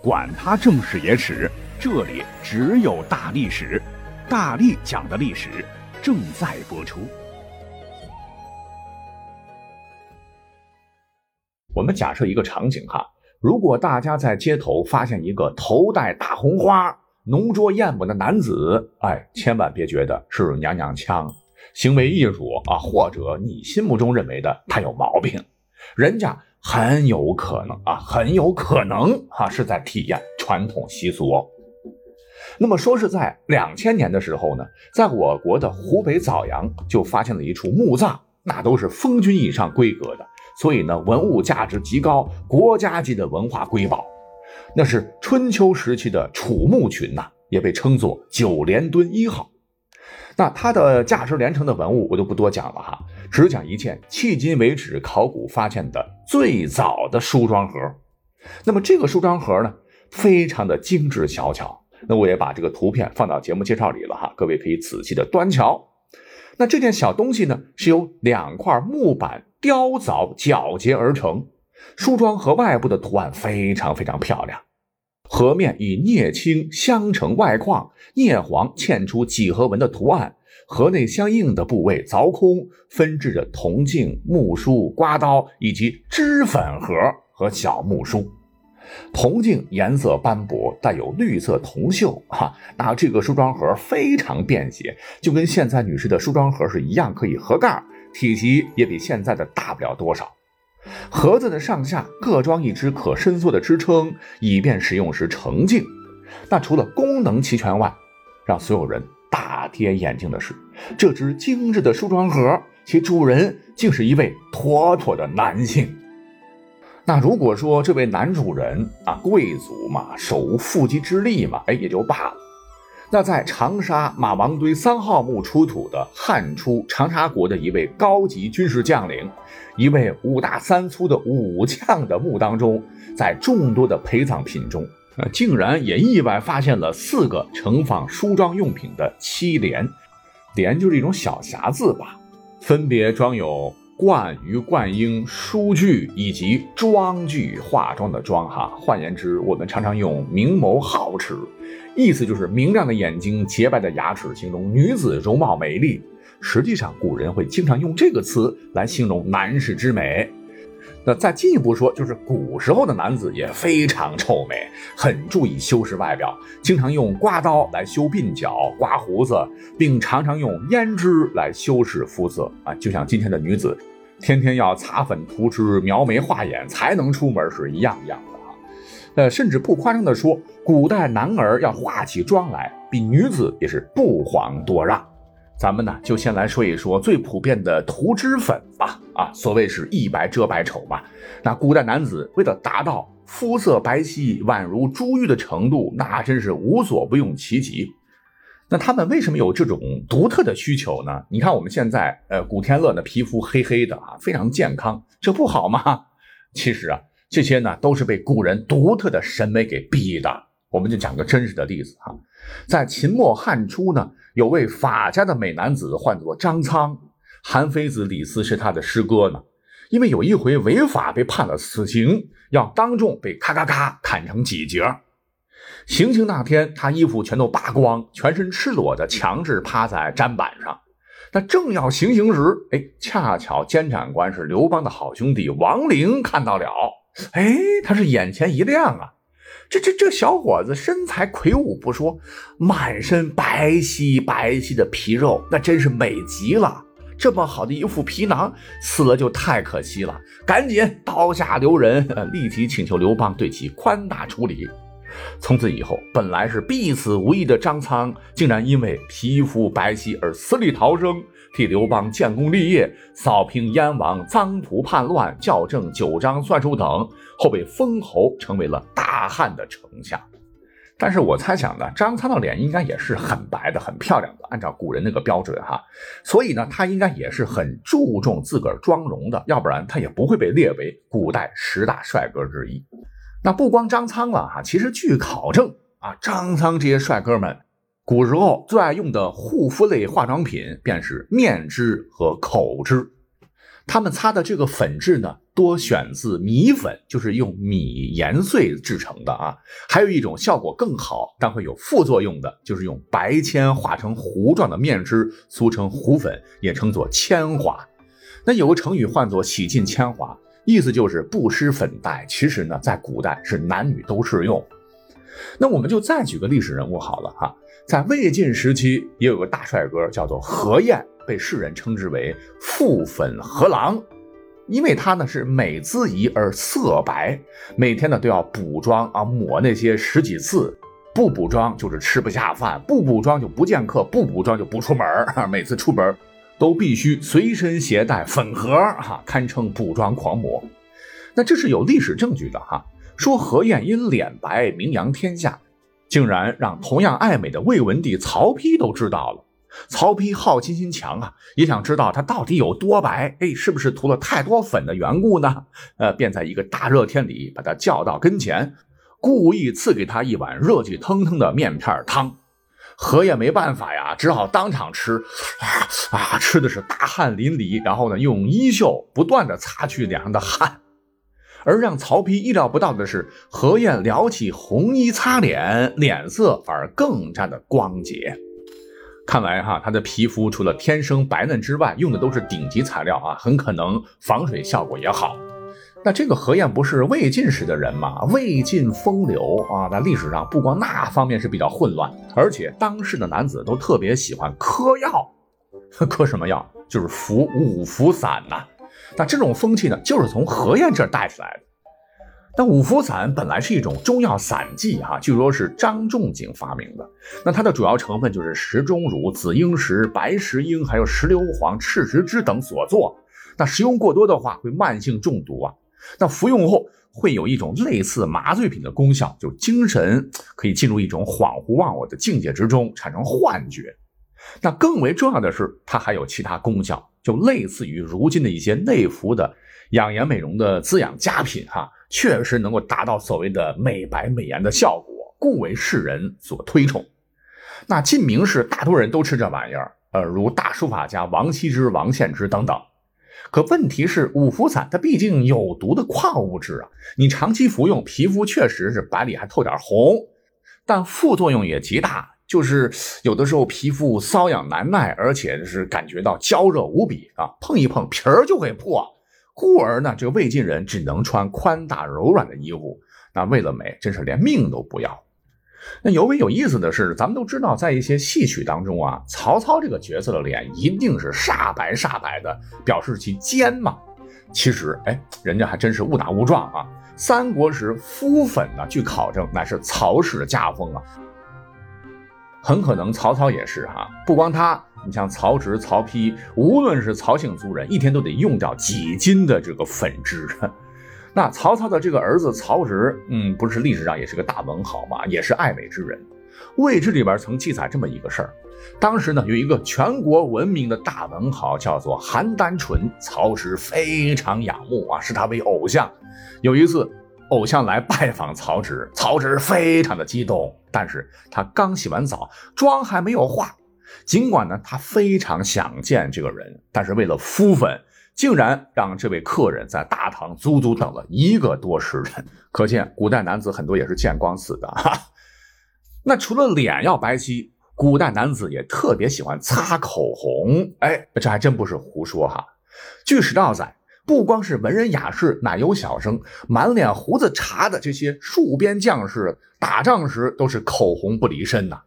管他正史野史，这里只有大历史，大力讲的历史正在播出。我们假设一个场景哈，如果大家在街头发现一个头戴大红花、浓妆艳抹的男子，哎，千万别觉得是娘娘腔、行为艺术啊，或者你心目中认为的他有毛病，人家很有可能啊，很有可能啊是在体验传统习俗哦。那么说是在两千年的时候呢，在我国的湖北枣阳就发现了一处墓葬，那都是封君以上规格的。所以呢，文物价值极高，国家级的文化瑰宝，那是春秋时期的楚墓群呐，也被称作九连墩一号。那它的价值连城的文物我就不多讲了哈，只讲一件迄今为止考古发现的最早的梳妆盒。那么这个梳妆盒呢，非常的精致小巧。那我也把这个图片放到节目介绍里了哈，各位可以仔细的端瞧。那这件小东西呢，是由两块木板。雕凿皎洁而成，梳妆盒外部的图案非常非常漂亮。盒面以镍青镶成外框，镍黄嵌出几何纹的图案。盒内相应的部位凿空，分置着铜镜、木梳、刮刀以及脂粉盒和小木梳。铜镜颜色斑驳，带有绿色铜锈。哈，那这个梳妆盒非常便携，就跟现在女士的梳妆盒是一样，可以合盖。体积也比现在的大不了多少，盒子的上下各装一只可伸缩的支撑，以便使用时成镜。那除了功能齐全外，让所有人大跌眼镜的是，这只精致的梳妆盒，其主人竟是一位妥妥的男性。那如果说这位男主人啊，贵族嘛，手无缚鸡之力嘛，哎，也就罢了。那在长沙马王堆三号墓出土的汉初长沙国的一位高级军事将领，一位五大三粗的武将的墓当中，在众多的陪葬品中，呃，竟然也意外发现了四个盛放梳妆用品的漆帘，帘就是一种小匣子吧，分别装有冠鱼冠英梳具以及妆具化妆的妆哈，换言之，我们常常用明眸皓齿。意思就是明亮的眼睛、洁白的牙齿，形容女子容貌美丽。实际上，古人会经常用这个词来形容男士之美。那再进一步说，就是古时候的男子也非常臭美，很注意修饰外表，经常用刮刀来修鬓角、刮胡子，并常常用胭脂来修饰肤色啊，就像今天的女子，天天要擦粉涂脂、描眉画眼才能出门是一样一样的。呃，甚至不夸张地说，古代男儿要化起妆来，比女子也是不遑多让。咱们呢，就先来说一说最普遍的涂脂粉吧。啊，所谓是一白遮百丑嘛。那古代男子为了达到肤色白皙、宛如珠玉的程度，那真是无所不用其极。那他们为什么有这种独特的需求呢？你看我们现在，呃，古天乐的皮肤黑黑的啊，非常健康，这不好吗？其实啊。这些呢，都是被古人独特的审美给逼的。我们就讲个真实的例子哈，在秦末汉初呢，有位法家的美男子，唤作张苍，韩非子李斯是他的师哥呢。因为有一回违法被判了死刑，要当众被咔咔咔砍成几截。行刑那天，他衣服全都扒光，全身赤裸的，强制趴在砧板上。那正要行刑时，哎，恰巧监斩官是刘邦的好兄弟王陵看到了。哎，他是眼前一亮啊！这这这小伙子身材魁梧不说，满身白皙白皙的皮肉，那真是美极了。这么好的一副皮囊，死了就太可惜了。赶紧刀下留人，立即请求刘邦对其宽大处理。从此以后，本来是必死无疑的张苍，竟然因为皮肤白皙而死里逃生。替刘邦建功立业，扫平燕王臧荼叛乱，校正九章算术等，后被封侯，成为了大汉的丞相。但是我猜想呢，张苍的脸应该也是很白的、很漂亮的，按照古人那个标准哈，所以呢，他应该也是很注重自个儿妆容的，要不然他也不会被列为古代十大帅哥之一。那不光张苍了哈，其实据考证啊，张苍这些帅哥们。古时候最爱用的护肤类化妆品便是面脂和口脂。他们擦的这个粉质呢，多选自米粉，就是用米研碎制成的啊。还有一种效果更好，但会有副作用的，就是用白铅化成糊状的面脂，俗称糊粉，也称作铅华。那有个成语唤作“洗尽铅华”，意思就是不施粉黛。其实呢，在古代是男女都适用。那我们就再举个历史人物好了哈，在魏晋时期也有个大帅哥叫做何晏。被世人称之为“覆粉河郎”，因为他呢是美姿仪而色白，每天呢都要补妆啊，抹那些十几次，不补妆就是吃不下饭，不补妆就不见客，不补妆就不出门儿。每次出门都必须随身携带粉盒哈，堪称补妆狂魔。那这是有历史证据的哈，说何晏因脸白名扬天下，竟然让同样爱美的魏文帝曹丕都知道了。曹丕好奇心强啊，也想知道他到底有多白，哎，是不是涂了太多粉的缘故呢？呃，便在一个大热天里把他叫到跟前，故意赐给他一碗热气腾腾的面片汤。何晏没办法呀，只好当场吃，啊啊，吃的是大汗淋漓，然后呢，用衣袖不断的擦去脸上的汗。而让曹丕意料不到的是，何晏撩起红衣擦脸，脸色反而更加的光洁。看来哈，他的皮肤除了天生白嫩之外，用的都是顶级材料啊，很可能防水效果也好。那这个何晏不是魏晋时的人吗？魏晋风流啊，在历史上不光那方面是比较混乱，而且当时的男子都特别喜欢嗑药，嗑什么药？就是服五福散呐。那这种风气呢，就是从何晏这儿带起来的。那五福散本来是一种中药散剂，哈，据说是张仲景发明的。那它的主要成分就是石钟乳、紫英石、白石英，还有石硫磺、赤石脂等所做。那食用过多的话，会慢性中毒啊。那服用后会有一种类似麻醉品的功效，就精神可以进入一种恍惚忘我的境界之中，产生幻觉。那更为重要的是，它还有其他功效，就类似于如今的一些内服的养颜美容的滋养佳品，哈。确实能够达到所谓的美白美颜的效果，故为世人所推崇。那晋明时，大多人都吃这玩意儿，呃，如大书法家王羲之、王献之等等。可问题是，五福散它毕竟有毒的矿物质啊，你长期服用，皮肤确实是白里还透点红，但副作用也极大，就是有的时候皮肤瘙痒难耐，而且是感觉到焦热无比啊，碰一碰皮儿就会破。故而呢，这个魏晋人只能穿宽大柔软的衣服。那为了美，真是连命都不要。那尤为有意思的是，咱们都知道，在一些戏曲当中啊，曹操这个角色的脸一定是煞白煞白的，表示其奸嘛。其实，哎，人家还真是误打误撞啊。三国时敷粉呢，据考证乃是曹氏的家风啊。很可能曹操也是哈，不光他。你像曹植、曹丕，无论是曹姓族人，一天都得用掉几斤的这个粉脂。那曹操的这个儿子曹植，嗯，不是历史上也是个大文豪嘛，也是爱美之人。《魏志》里边曾记载这么一个事儿：当时呢，有一个全国闻名的大文豪，叫做邯郸纯，曹植非常仰慕啊，视他为偶像。有一次，偶像来拜访曹植，曹植非常的激动，但是他刚洗完澡，妆还没有化。尽管呢，他非常想见这个人，但是为了敷粉，竟然让这位客人在大堂足足等了一个多时辰。可见古代男子很多也是见光死的哈。那除了脸要白皙，古代男子也特别喜欢擦口红。哎，这还真不是胡说哈。据史料载，不光是文人雅士、奶油小生，满脸胡子茬的这些戍边将士，打仗时都是口红不离身呐。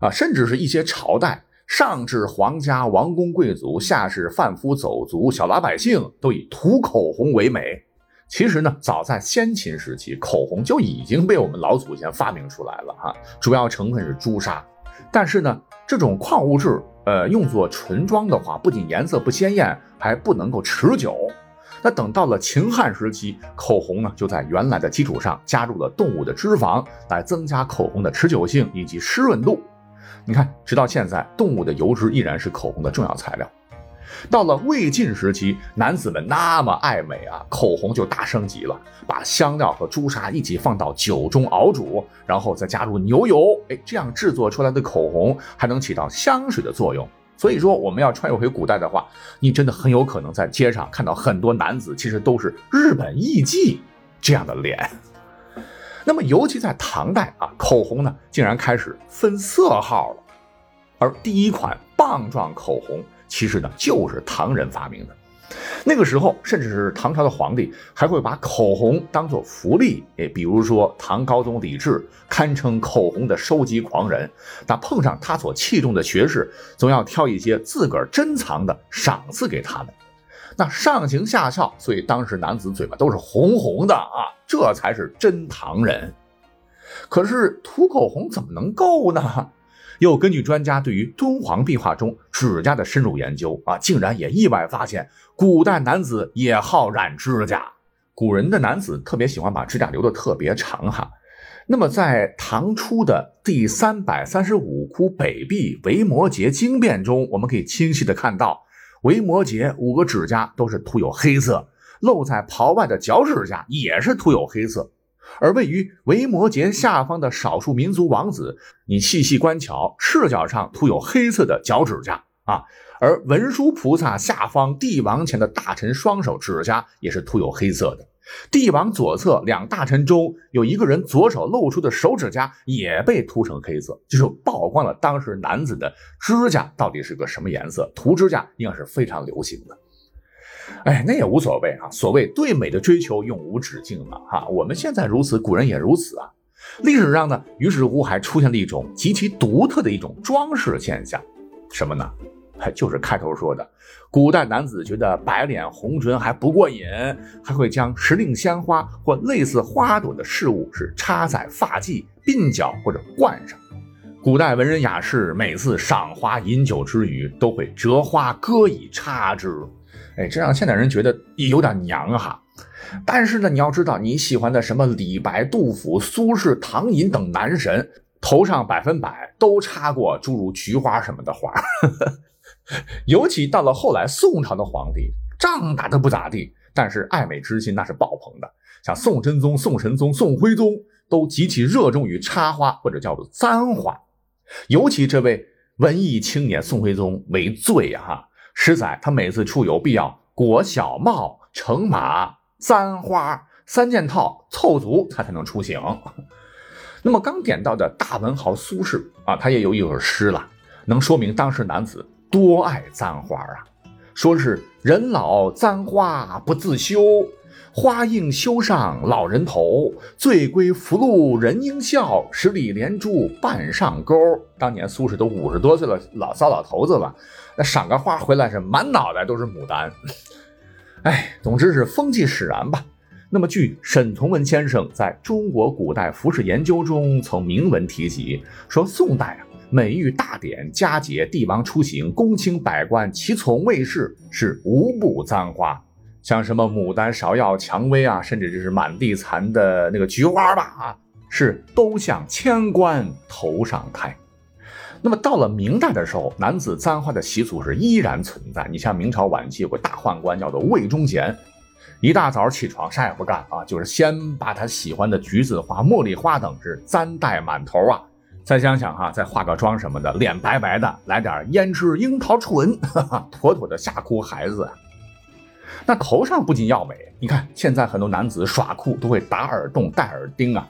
啊，甚至是一些朝代，上至皇家王公贵族，下至贩夫走卒、小老百姓，都以涂口红为美。其实呢，早在先秦时期，口红就已经被我们老祖先发明出来了哈。主要成分是朱砂，但是呢，这种矿物质，呃，用作唇妆的话，不仅颜色不鲜艳，还不能够持久。那等到了秦汉时期，口红呢，就在原来的基础上加入了动物的脂肪，来增加口红的持久性以及湿润度。你看，直到现在，动物的油脂依然是口红的重要材料。到了魏晋时期，男子们那么爱美啊，口红就大升级了，把香料和朱砂一起放到酒中熬煮，然后再加入牛油，哎，这样制作出来的口红还能起到香水的作用。所以说，我们要穿越回古代的话，你真的很有可能在街上看到很多男子，其实都是日本艺妓这样的脸。那么，尤其在唐代啊，口红呢竟然开始分色号了。而第一款棒状口红，其实呢就是唐人发明的。那个时候，甚至是唐朝的皇帝还会把口红当做福利。诶，比如说唐高宗李治，堪称口红的收集狂人。那碰上他所器重的学士，总要挑一些自个儿珍藏的赏赐给他们。那上行下效，所以当时男子嘴巴都是红红的啊，这才是真唐人。可是涂口红怎么能够呢？又根据专家对于敦煌壁画中指甲的深入研究啊，竟然也意外发现，古代男子也好染指甲。古人的男子特别喜欢把指甲留得特别长哈。那么在唐初的第三百三十五窟北壁维摩诘经变中，我们可以清晰的看到，维摩诘五个指甲都是涂有黑色，露在袍外的脚趾甲也是涂有黑色。而位于维摩诘下方的少数民族王子，你细细观瞧，赤脚上涂有黑色的脚趾甲啊；而文殊菩萨下方帝王前的大臣双手指甲也是涂有黑色的。帝王左侧两大臣中有一个人左手露出的手指甲也被涂成黑色，就是曝光了当时男子的指甲到底是个什么颜色。涂指甲应该是非常流行的。哎，那也无所谓啊。所谓对美的追求永无止境嘛，哈。我们现在如此，古人也如此啊。历史上呢，于是乎还出现了一种极其独特的一种装饰现象，什么呢？还就是开头说的，古代男子觉得白脸红唇还不过瘾，还会将时令鲜花或类似花朵的饰物是插在发髻、鬓角或者冠上。古代文人雅士每次赏花饮酒之余，都会折花歌以插之。哎，这让现代人觉得有点娘哈。但是呢，你要知道，你喜欢的什么李白、杜甫、苏轼、唐寅等男神，头上百分百都插过诸如菊花什么的花。尤其到了后来，宋朝的皇帝仗打得不咋地，但是爱美之心那是爆棚的。像宋真宗、宋神宗、宋徽宗都极其热衷于插花或者叫做簪花。尤其这位文艺青年宋徽宗为最哈。实在，他每次出游必要裹小帽、乘马、簪花三件套凑足，他才能出行。那么刚点到的大文豪苏轼啊，他也有一首诗了，能说明当时男子多爱簪花啊。说是人老簪花不自修。花映羞上老人头，醉归福禄人应笑，十里连珠半上钩。当年苏轼都五十多岁了，老骚老头子了，那赏个花回来是满脑袋都是牡丹。哎，总之是风气使然吧。那么，据沈从文先生在中国古代服饰研究中曾明文提及，说宋代啊，每遇大典佳节，帝王出行，公卿百官齐从卫士，是无不簪花。像什么牡丹、芍药、蔷薇啊，甚至就是满地残的那个菊花吧，啊，是都向千官头上开。那么到了明代的时候，男子簪花的习俗是依然存在。你像明朝晚期有个大宦官叫做魏忠贤，一大早起床啥也不干啊，就是先把他喜欢的橘子花、茉莉花等是簪戴满头啊，再想想哈，再化个妆什么的，脸白白的，来点胭脂樱桃唇，哈哈，妥妥的吓哭孩子。那头上不仅要美，你看现在很多男子耍酷都会打耳洞、戴耳钉啊。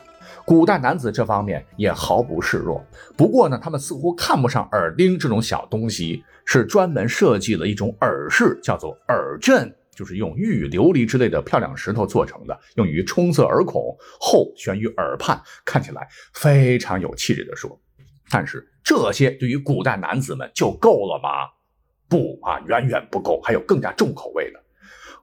古代男子这方面也毫不示弱。不过呢，他们似乎看不上耳钉这种小东西，是专门设计了一种耳饰，叫做耳阵，就是用玉、琉璃之类的漂亮石头做成的，用于充塞耳孔，后悬于耳畔，看起来非常有气质的说。但是这些对于古代男子们就够了吗？不啊，远远不够，还有更加重口味的。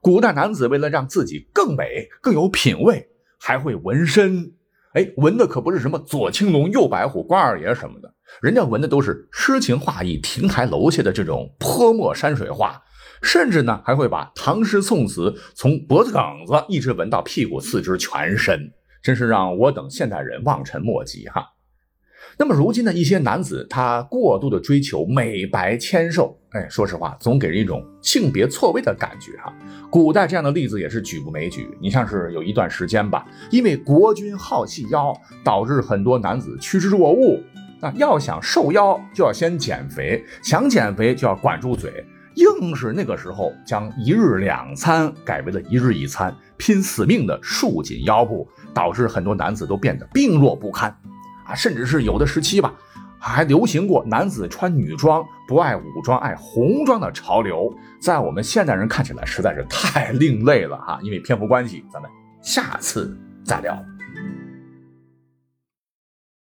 古代男子为了让自己更美、更有品位，还会纹身。哎，纹的可不是什么左青龙、右白虎、关二爷什么的，人家纹的都是诗情画意、亭台楼榭的这种泼墨山水画，甚至呢还会把唐诗宋词从脖子梗子一直纹到屁股、四肢、全身，真是让我等现代人望尘莫及哈。那么如今的一些男子，他过度的追求美白纤瘦，哎，说实话，总给人一种性别错位的感觉哈。古代这样的例子也是举不枚举。你像是有一段时间吧，因为国君好细腰，导致很多男子趋之若鹜，那要想瘦腰，就要先减肥；想减肥，就要管住嘴。硬是那个时候将一日两餐改为了一日一餐，拼死命的束紧腰部，导致很多男子都变得病弱不堪啊！甚至是有的时期吧，还流行过男子穿女装不爱武装爱红装的潮流，在我们现代人看起来实在是太 另类了哈！因为篇幅关系，咱们下次再聊。